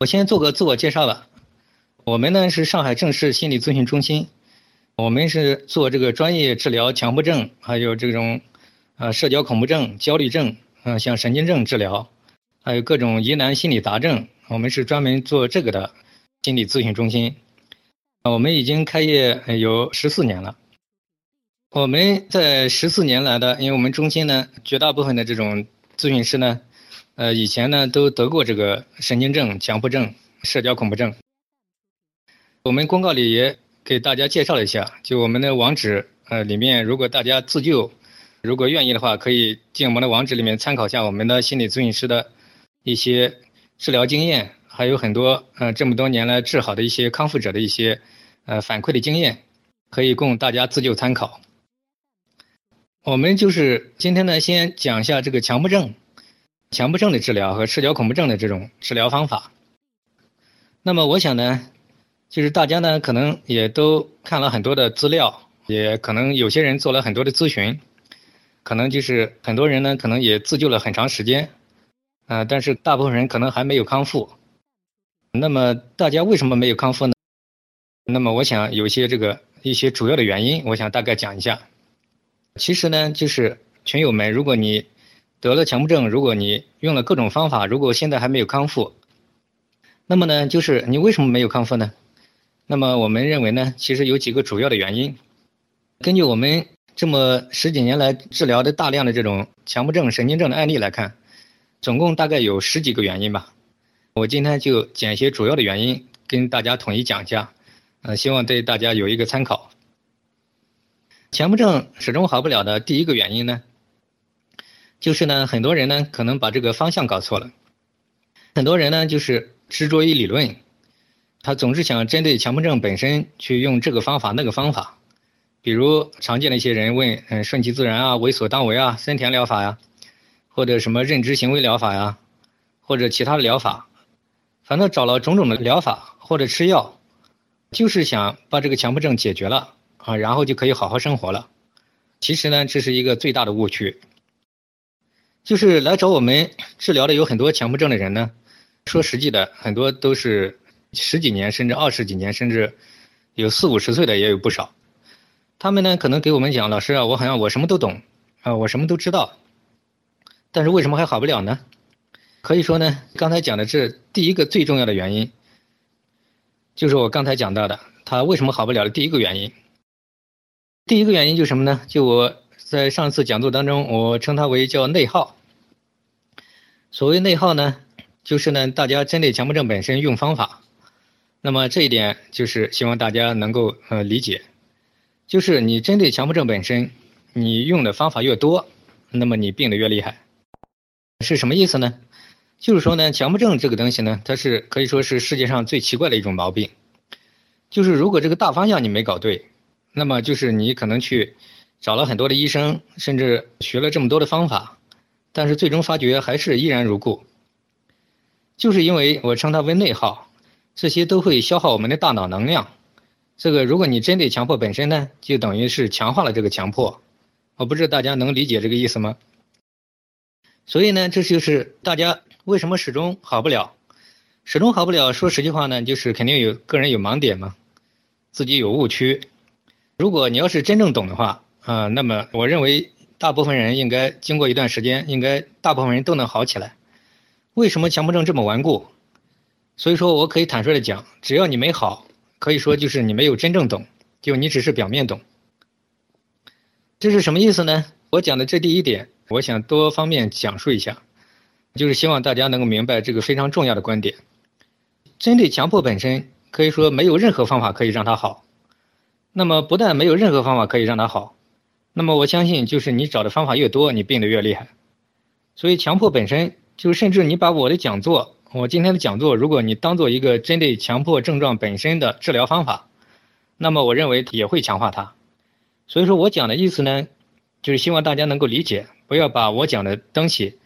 我先做个自我介绍吧。我们呢是上海正视心理咨询中心，我们是做这个专业治疗强迫症，还有这种呃社交恐怖症、焦虑症，嗯，像神经症治疗，还有各种疑难心理杂症，我们是专门做这个的心理咨询中心。我们已经开业有十四年了。我们在十四年来的，因为我们中心呢，绝大部分的这种咨询师呢。呃，以前呢都得过这个神经症、强迫症、社交恐怖症。我们公告里也给大家介绍了一下，就我们的网址，呃，里面如果大家自救，如果愿意的话，可以进我们的网址里面参考一下我们的心理咨询师的一些治疗经验，还有很多呃这么多年来治好的一些康复者的一些呃反馈的经验，可以供大家自救参考。我们就是今天呢，先讲一下这个强迫症。强迫症的治疗和社交恐怖症的这种治疗方法。那么我想呢，就是大家呢可能也都看了很多的资料，也可能有些人做了很多的咨询，可能就是很多人呢可能也自救了很长时间，啊，但是大部分人可能还没有康复。那么大家为什么没有康复呢？那么我想有些这个一些主要的原因，我想大概讲一下。其实呢，就是群友们，如果你得了强迫症，如果你用了各种方法，如果现在还没有康复，那么呢，就是你为什么没有康复呢？那么我们认为呢，其实有几个主要的原因。根据我们这么十几年来治疗的大量的这种强迫症、神经症的案例来看，总共大概有十几个原因吧。我今天就捡一些主要的原因跟大家统一讲一下，呃，希望对大家有一个参考。强迫症始终好不了的第一个原因呢？就是呢，很多人呢可能把这个方向搞错了，很多人呢就是执着于理论，他总是想针对强迫症本身去用这个方法那个方法，比如常见的一些人问，嗯，顺其自然啊，为所当为啊，森田疗法呀，或者什么认知行为疗法呀，或者其他的疗法，反正找了种种的疗法或者吃药，就是想把这个强迫症解决了啊，然后就可以好好生活了。其实呢，这是一个最大的误区。就是来找我们治疗的有很多强迫症的人呢，说实际的，很多都是十几年甚至二十几年，甚至有四五十岁的也有不少。他们呢可能给我们讲，老师啊，我好像我什么都懂啊，我什么都知道，但是为什么还好不了呢？可以说呢，刚才讲的这第一个最重要的原因，就是我刚才讲到的，他为什么好不了的第一个原因。第一个原因就是什么呢？就我。在上次讲座当中，我称它为叫内耗。所谓内耗呢，就是呢，大家针对强迫症本身用方法。那么这一点就是希望大家能够呃理解，就是你针对强迫症本身，你用的方法越多，那么你病的越厉害。是什么意思呢？就是说呢，强迫症这个东西呢，它是可以说是世界上最奇怪的一种毛病。就是如果这个大方向你没搞对，那么就是你可能去。找了很多的医生，甚至学了这么多的方法，但是最终发觉还是依然如故。就是因为我称它为内耗，这些都会消耗我们的大脑能量。这个如果你针对强迫本身呢，就等于是强化了这个强迫。我不知道大家能理解这个意思吗？所以呢，这就是大家为什么始终好不了，始终好不了。说实际话呢，就是肯定有个人有盲点嘛，自己有误区。如果你要是真正懂的话，啊，那么我认为大部分人应该经过一段时间，应该大部分人都能好起来。为什么强迫症这么顽固？所以说我可以坦率的讲，只要你没好，可以说就是你没有真正懂，就你只是表面懂。这是什么意思呢？我讲的这第一点，我想多方面讲述一下，就是希望大家能够明白这个非常重要的观点。针对强迫本身，可以说没有任何方法可以让它好。那么不但没有任何方法可以让它好。那么我相信，就是你找的方法越多，你病得越厉害。所以强迫本身就甚至你把我的讲座，我今天的讲座，如果你当做一个针对强迫症状本身的治疗方法，那么我认为也会强化它。所以说我讲的意思呢，就是希望大家能够理解，不要把我讲的东西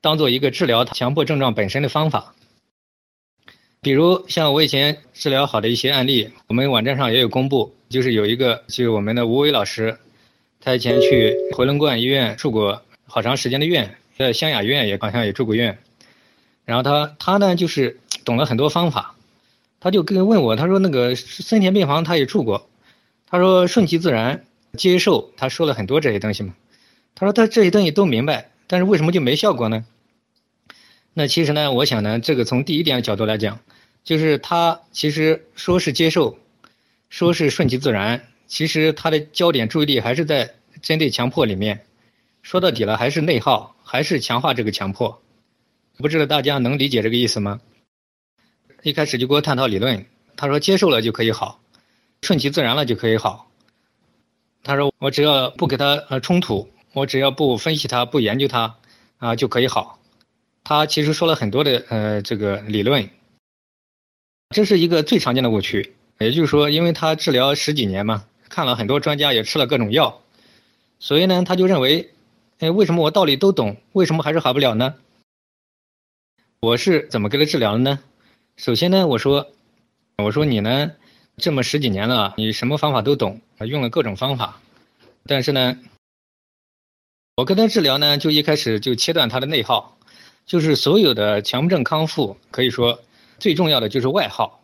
当做一个治疗强迫症状本身的方法。比如像我以前治疗好的一些案例，我们网站上也有公布，就是有一个就是我们的吴伟老师。他以前去回龙观医院住过好长时间的院，在湘雅医院也好像也住过院。然后他他呢就是懂了很多方法，他就跟问我，他说那个森田病房他也住过，他说顺其自然接受，他说了很多这些东西嘛，他说他这些东西都明白，但是为什么就没效果呢？那其实呢，我想呢，这个从第一点角度来讲，就是他其实说是接受，说是顺其自然，其实他的焦点注意力还是在针对强迫里面，说到底了还是内耗，还是强化这个强迫。不知道大家能理解这个意思吗？一开始就给我探讨理论，他说接受了就可以好，顺其自然了就可以好。他说我只要不给他呃冲突，我只要不分析他，不研究他，啊就可以好。他其实说了很多的呃这个理论，这是一个最常见的误区。也就是说，因为他治疗十几年嘛，看了很多专家，也吃了各种药，所以呢，他就认为，哎，为什么我道理都懂，为什么还是好不了呢？我是怎么给他治疗的呢？首先呢，我说，我说你呢，这么十几年了，你什么方法都懂，用了各种方法，但是呢，我跟他治疗呢，就一开始就切断他的内耗，就是所有的强迫症康复，可以说最重要的就是外耗。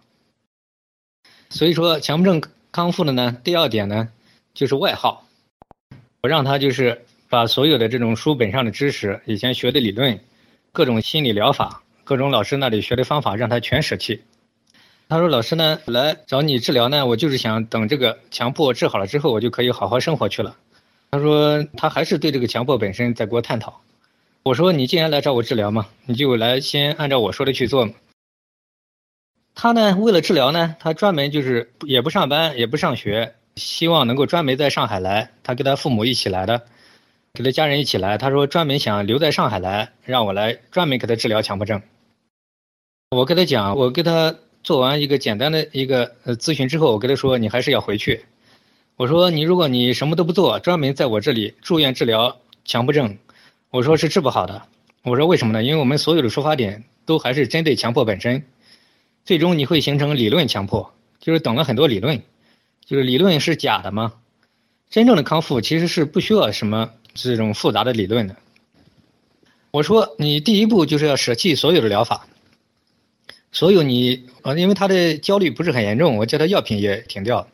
所以说，强迫症康复的呢，第二点呢，就是外耗。我让他就是把所有的这种书本上的知识，以前学的理论，各种心理疗法。各种老师那里学的方法让他全舍弃。他说：“老师呢，来找你治疗呢，我就是想等这个强迫治好了之后，我就可以好好生活去了。”他说他还是对这个强迫本身在给我探讨。我说：“你既然来找我治疗嘛，你就来先按照我说的去做嘛。”他呢，为了治疗呢，他专门就是也不上班也不上学，希望能够专门在上海来，他跟他父母一起来的，跟他家人一起来。他说专门想留在上海来，让我来专门给他治疗强迫症。我跟他讲，我给他做完一个简单的一个咨询之后，我跟他说，你还是要回去。我说你如果你什么都不做，专门在我这里住院治疗强迫症，我说是治不好的。我说为什么呢？因为我们所有的出发点都还是针对强迫本身，最终你会形成理论强迫，就是等了很多理论，就是理论是假的吗？真正的康复其实是不需要什么这种复杂的理论的。我说你第一步就是要舍弃所有的疗法。所有你啊，因为他的焦虑不是很严重，我叫他药品也停掉。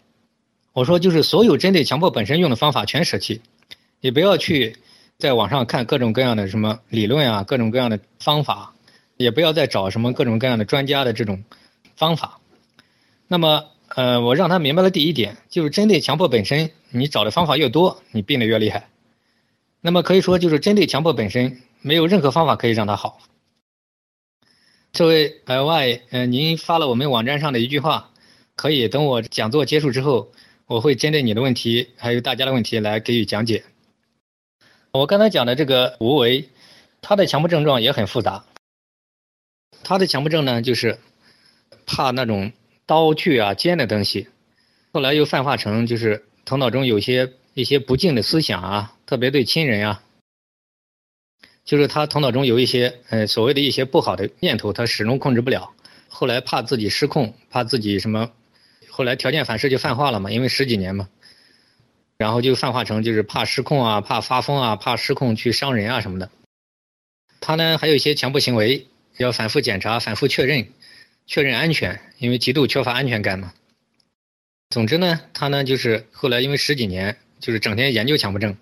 我说就是所有针对强迫本身用的方法全舍弃，你不要去在网上看各种各样的什么理论啊，各种各样的方法，也不要再找什么各种各样的专家的这种方法。那么呃，我让他明白了第一点，就是针对强迫本身，你找的方法越多，你病得越厉害。那么可以说就是针对强迫本身，没有任何方法可以让他好。这位 L Y，嗯，您发了我们网站上的一句话，可以等我讲座结束之后，我会针对你的问题还有大家的问题来给予讲解。我刚才讲的这个无为，他的强迫症状也很复杂。他的强迫症呢，就是怕那种刀具啊、尖的东西，后来又泛化成就是头脑中有些一些不敬的思想啊，特别对亲人啊。就是他头脑中有一些，呃，所谓的一些不好的念头，他始终控制不了。后来怕自己失控，怕自己什么，后来条件反射就泛化了嘛，因为十几年嘛，然后就泛化成就是怕失控啊，怕发疯啊，怕失控去伤人啊什么的。他呢还有一些强迫行为，要反复检查、反复确认、确认安全，因为极度缺乏安全感嘛。总之呢，他呢就是后来因为十几年就是整天研究强迫症，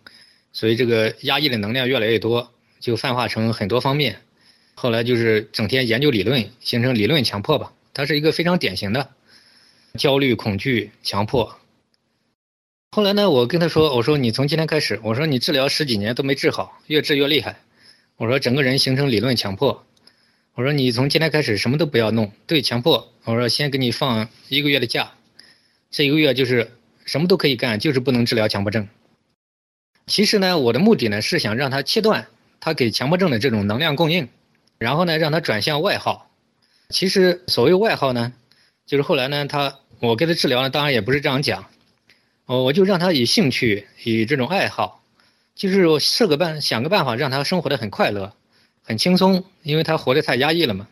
所以这个压抑的能量越来越多。就泛化成很多方面，后来就是整天研究理论，形成理论强迫吧。它是一个非常典型的焦虑、恐惧、强迫。后来呢，我跟他说：“我说你从今天开始，我说你治疗十几年都没治好，越治越厉害。我说整个人形成理论强迫。我说你从今天开始什么都不要弄，对强迫。我说先给你放一个月的假，这一个月就是什么都可以干，就是不能治疗强迫症。其实呢，我的目的呢是想让他切断。”他给强迫症的这种能量供应，然后呢，让他转向外耗。其实所谓外耗呢，就是后来呢，他我给他治疗呢，当然也不是这样讲，我我就让他以兴趣，以这种爱好，就是我设个办想个办法，让他生活的很快乐，很轻松，因为他活得太压抑了嘛。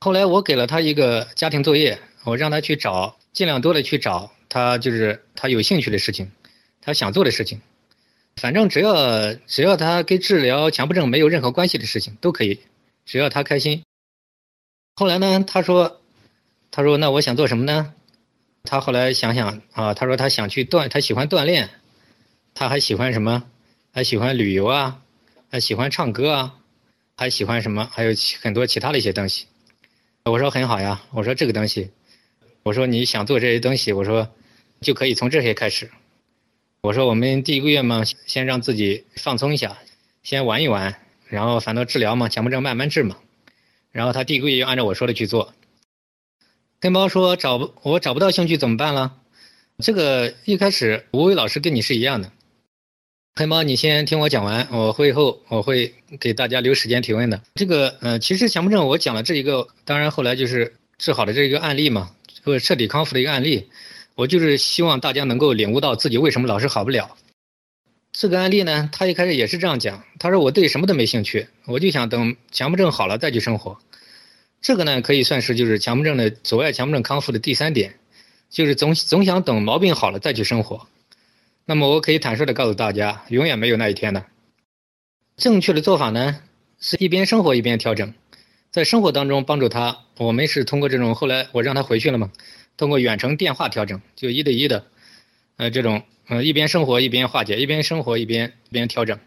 后来我给了他一个家庭作业，我让他去找，尽量多的去找他就是他有兴趣的事情，他想做的事情。反正只要只要他跟治疗强迫症没有任何关系的事情都可以，只要他开心。后来呢，他说，他说那我想做什么呢？他后来想想啊，他说他想去锻，他喜欢锻炼，他还喜欢什么？还喜欢旅游啊，还喜欢唱歌啊，还喜欢什么？还有很多其他的一些东西。我说很好呀，我说这个东西，我说你想做这些东西，我说就可以从这些开始。我说我们第一个月嘛，先让自己放松一下，先玩一玩，然后反正治疗嘛，强迫症慢慢治嘛。然后他第一个月就按照我说的去做。跟猫说找不我找不到兴趣怎么办了？这个一开始吴伟老师跟你是一样的。黑猫，你先听我讲完，我会后我会给大家留时间提问的。这个，呃，其实强迫症我讲了这一个，当然后来就是治好的这一个案例嘛，或彻底康复的一个案例，我就是希望大家能够领悟到自己为什么老是好不了。这个案例呢，他一开始也是这样讲，他说我对什么都没兴趣，我就想等强迫症好了再去生活。这个呢，可以算是就是强迫症的阻碍强迫症康复的第三点，就是总总想等毛病好了再去生活。那么我可以坦率的告诉大家，永远没有那一天的。正确的做法呢，是一边生活一边调整，在生活当中帮助他。我们是通过这种，后来我让他回去了嘛，通过远程电话调整，就一对一的，呃，这种，呃，一边生活一边化解，一边生活一边一边调整，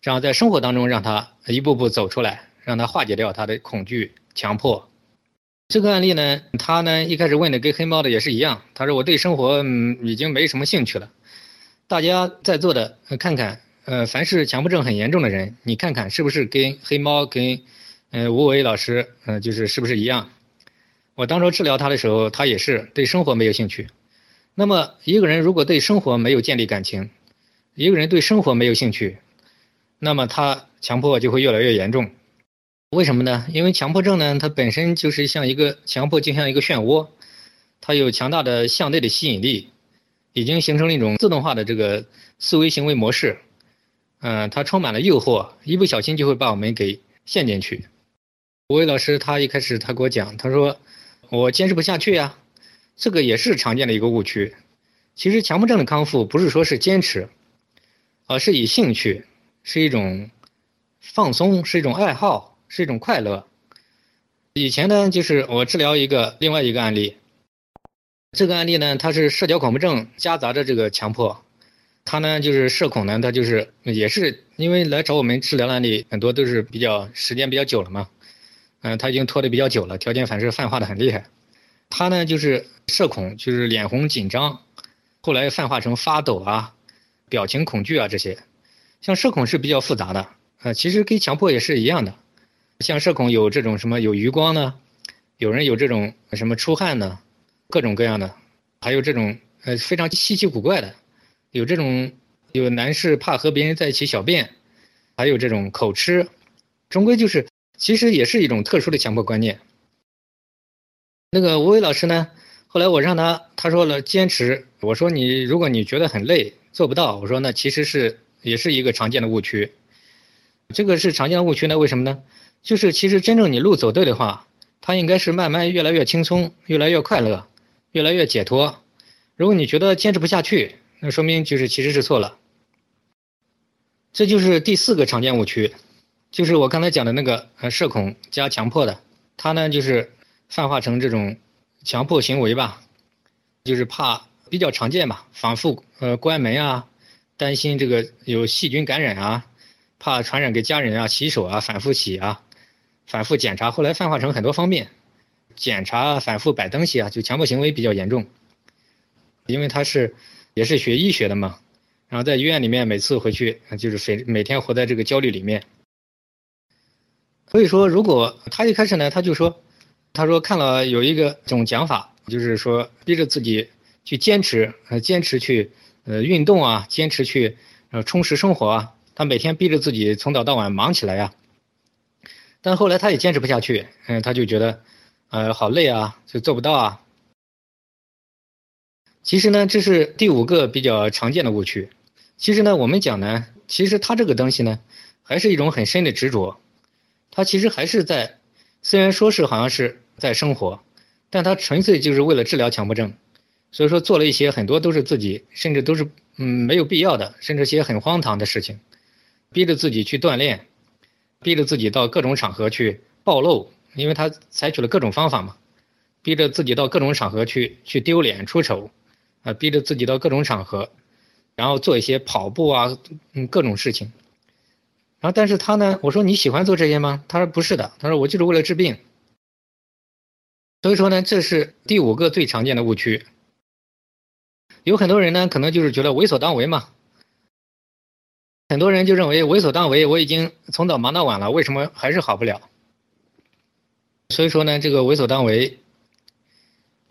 这样在生活当中让他一步步走出来，让他化解掉他的恐惧、强迫。这个案例呢，他呢一开始问的跟黑猫的也是一样，他说我对生活嗯已经没什么兴趣了。大家在座的看看，呃，凡是强迫症很严重的人，你看看是不是跟黑猫跟，呃，吴伟老师，呃，就是是不是一样？我当初治疗他的时候，他也是对生活没有兴趣。那么一个人如果对生活没有建立感情，一个人对生活没有兴趣，那么他强迫就会越来越严重。为什么呢？因为强迫症呢，它本身就是像一个强迫，就像一个漩涡，它有强大的向内的吸引力。已经形成了一种自动化的这个思维行为模式，嗯，它充满了诱惑，一不小心就会把我们给陷进去。吴伟老师他一开始他给我讲，他说我坚持不下去呀，这个也是常见的一个误区。其实强迫症的康复不是说是坚持，而是以兴趣，是一种放松，是一种爱好，是一种快乐。以前呢，就是我治疗一个另外一个案例。这个案例呢，他是社交恐怖症夹杂着这个强迫，他呢就是社恐呢，他就是也是因为来找我们治疗案例很多都是比较时间比较久了嘛，嗯，他已经拖得比较久了，条件反射泛化的很厉害，他呢就是社恐，就是脸红紧张，后来泛化成发抖啊，表情恐惧啊这些，像社恐是比较复杂的，呃，其实跟强迫也是一样的，像社恐有这种什么有余光呢，有人有这种什么出汗呢。各种各样的，还有这种呃非常稀奇古怪的，有这种有男士怕和别人在一起小便，还有这种口吃，终归就是其实也是一种特殊的强迫观念。那个吴伟老师呢，后来我让他他说了坚持，我说你如果你觉得很累做不到，我说那其实是也是一个常见的误区，这个是常见的误区呢？为什么呢？就是其实真正你路走对的话，它应该是慢慢越来越轻松，越来越快乐。越来越解脱。如果你觉得坚持不下去，那说明就是其实是错了。这就是第四个常见误区，就是我刚才讲的那个呃社恐加强迫的，他呢就是泛化成这种强迫行为吧，就是怕比较常见吧，反复呃关门啊，担心这个有细菌感染啊，怕传染给家人啊，洗手啊，反复洗啊，反复检查，后来泛化成很多方面。检查反复摆东西啊，就强迫行为比较严重。因为他是也是学医学的嘛，然后在医院里面每次回去就是每每天活在这个焦虑里面。所以说，如果他一开始呢，他就说，他说看了有一个种讲法，就是说逼着自己去坚持，呃，坚持去呃运动啊，坚持去呃充实生活啊，他每天逼着自己从早到晚忙起来呀。但后来他也坚持不下去，嗯，他就觉得。呃，好累啊，就做不到啊。其实呢，这是第五个比较常见的误区。其实呢，我们讲呢，其实它这个东西呢，还是一种很深的执着。它其实还是在，虽然说是好像是在生活，但它纯粹就是为了治疗强迫症。所以说做了一些很多都是自己，甚至都是嗯没有必要的，甚至些很荒唐的事情，逼着自己去锻炼，逼着自己到各种场合去暴露。因为他采取了各种方法嘛，逼着自己到各种场合去去丢脸出丑，啊，逼着自己到各种场合，然后做一些跑步啊，嗯，各种事情。然后，但是他呢，我说你喜欢做这些吗？他说不是的，他说我就是为了治病。所以说呢，这是第五个最常见的误区。有很多人呢，可能就是觉得为所当为嘛。很多人就认为为所当为，我已经从早忙到晚了，为什么还是好不了？所以说呢，这个为所当为，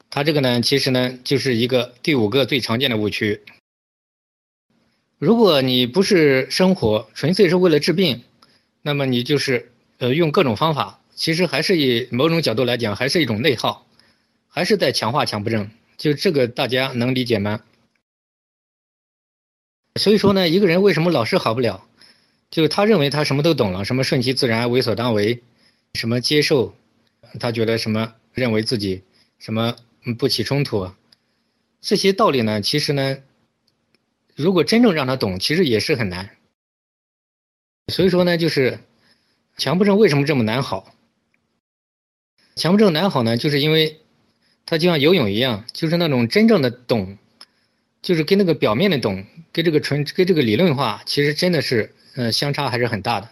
他这个呢，其实呢，就是一个第五个最常见的误区。如果你不是生活，纯粹是为了治病，那么你就是呃用各种方法，其实还是以某种角度来讲，还是一种内耗，还是在强化强迫症。就这个大家能理解吗？所以说呢，一个人为什么老是好不了？就是他认为他什么都懂了，什么顺其自然、为所当为，什么接受，他觉得什么认为自己什么不起冲突，这些道理呢，其实呢，如果真正让他懂，其实也是很难。所以说呢，就是强迫症为什么这么难好？强迫症难好呢，就是因为它就像游泳一样，就是那种真正的懂。就是跟那个表面的懂，跟这个纯跟这个理论化，其实真的是，呃，相差还是很大的。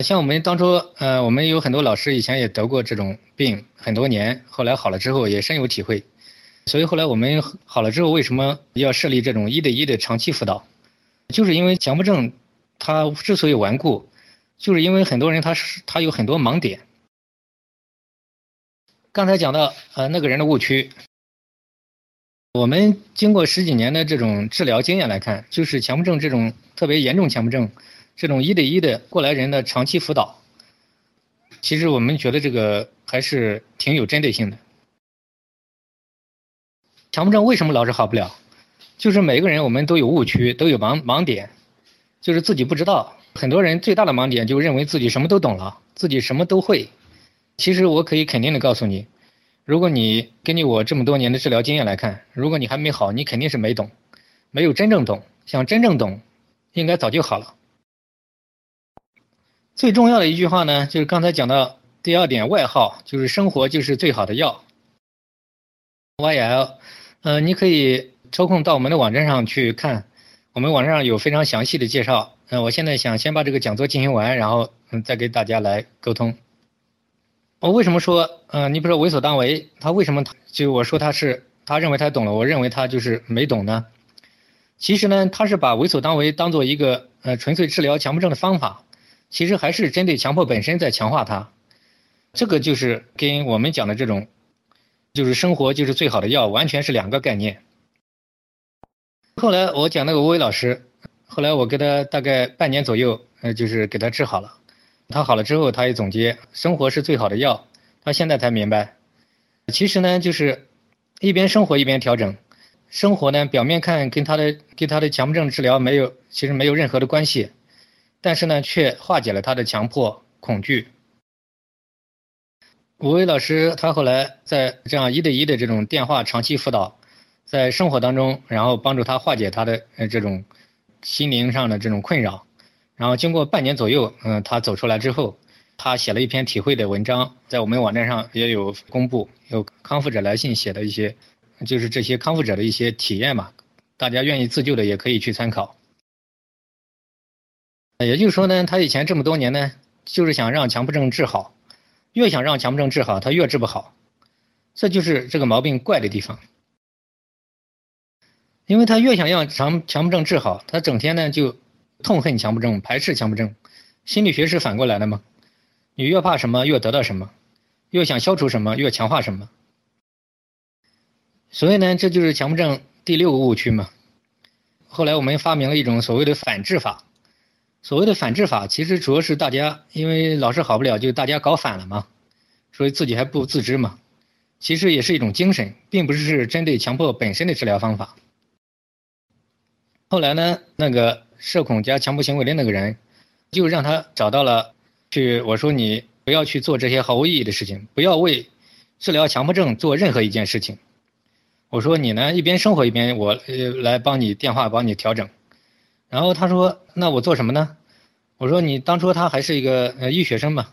像我们当初，呃，我们有很多老师以前也得过这种病很多年，后来好了之后也深有体会。所以后来我们好了之后，为什么要设立这种一对一的长期辅导？就是因为强迫症，它之所以顽固，就是因为很多人他是他有很多盲点。刚才讲到，呃，那个人的误区。我们经过十几年的这种治疗经验来看，就是强迫症这种特别严重强迫症，这种一对一的过来人的长期辅导，其实我们觉得这个还是挺有针对性的。强迫症为什么老是好不了？就是每个人我们都有误区，都有盲盲点，就是自己不知道。很多人最大的盲点就认为自己什么都懂了，自己什么都会。其实我可以肯定的告诉你。如果你根据我这么多年的治疗经验来看，如果你还没好，你肯定是没懂，没有真正懂。想真正懂，应该早就好了。最重要的一句话呢，就是刚才讲到第二点，外号就是生活就是最好的药。YL，呃，你可以抽空到我们的网站上去看，我们网站上有非常详细的介绍。嗯，我现在想先把这个讲座进行完，然后嗯再给大家来沟通。我为什么说，嗯，你比如说为所当为，他为什么就我说他是他认为他懂了，我认为他就是没懂呢？其实呢，他是把为所当为当做一个呃纯粹治疗强迫症的方法，其实还是针对强迫本身在强化它。这个就是跟我们讲的这种，就是生活就是最好的药，完全是两个概念。后来我讲那个吴伟老师，后来我给他大概半年左右，呃，就是给他治好了。他好了之后，他也总结：生活是最好的药。他现在才明白，其实呢，就是一边生活一边调整。生活呢，表面看跟他的跟他的强迫症治疗没有，其实没有任何的关系，但是呢，却化解了他的强迫恐惧。吴伟老师他后来在这样一对一的这种电话长期辅导，在生活当中，然后帮助他化解他的呃这种心灵上的这种困扰。然后经过半年左右，嗯，他走出来之后，他写了一篇体会的文章，在我们网站上也有公布，有康复者来信写的一些，就是这些康复者的一些体验嘛，大家愿意自救的也可以去参考。也就是说呢，他以前这么多年呢，就是想让强迫症治好，越想让强迫症治好，他越治不好，这就是这个毛病怪的地方。因为他越想让强强迫症治好，他整天呢就。痛恨强迫症，排斥强迫症，心理学是反过来的吗？你越怕什么，越得到什么；越想消除什么，越强化什么。所以呢，这就是强迫症第六个误区嘛。后来我们发明了一种所谓的反制法。所谓的反制法，其实主要是大家因为老是好不了，就大家搞反了嘛，所以自己还不自知嘛。其实也是一种精神，并不是针对强迫本身的治疗方法。后来呢，那个。社恐加强迫行为的那个人，就让他找到了，去我说你不要去做这些毫无意义的事情，不要为治疗强迫症做任何一件事情。我说你呢，一边生活一边我来帮你电话帮你调整。然后他说那我做什么呢？我说你当初他还是一个呃医学生嘛，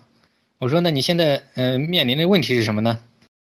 我说那你现在呃面临的问题是什么呢？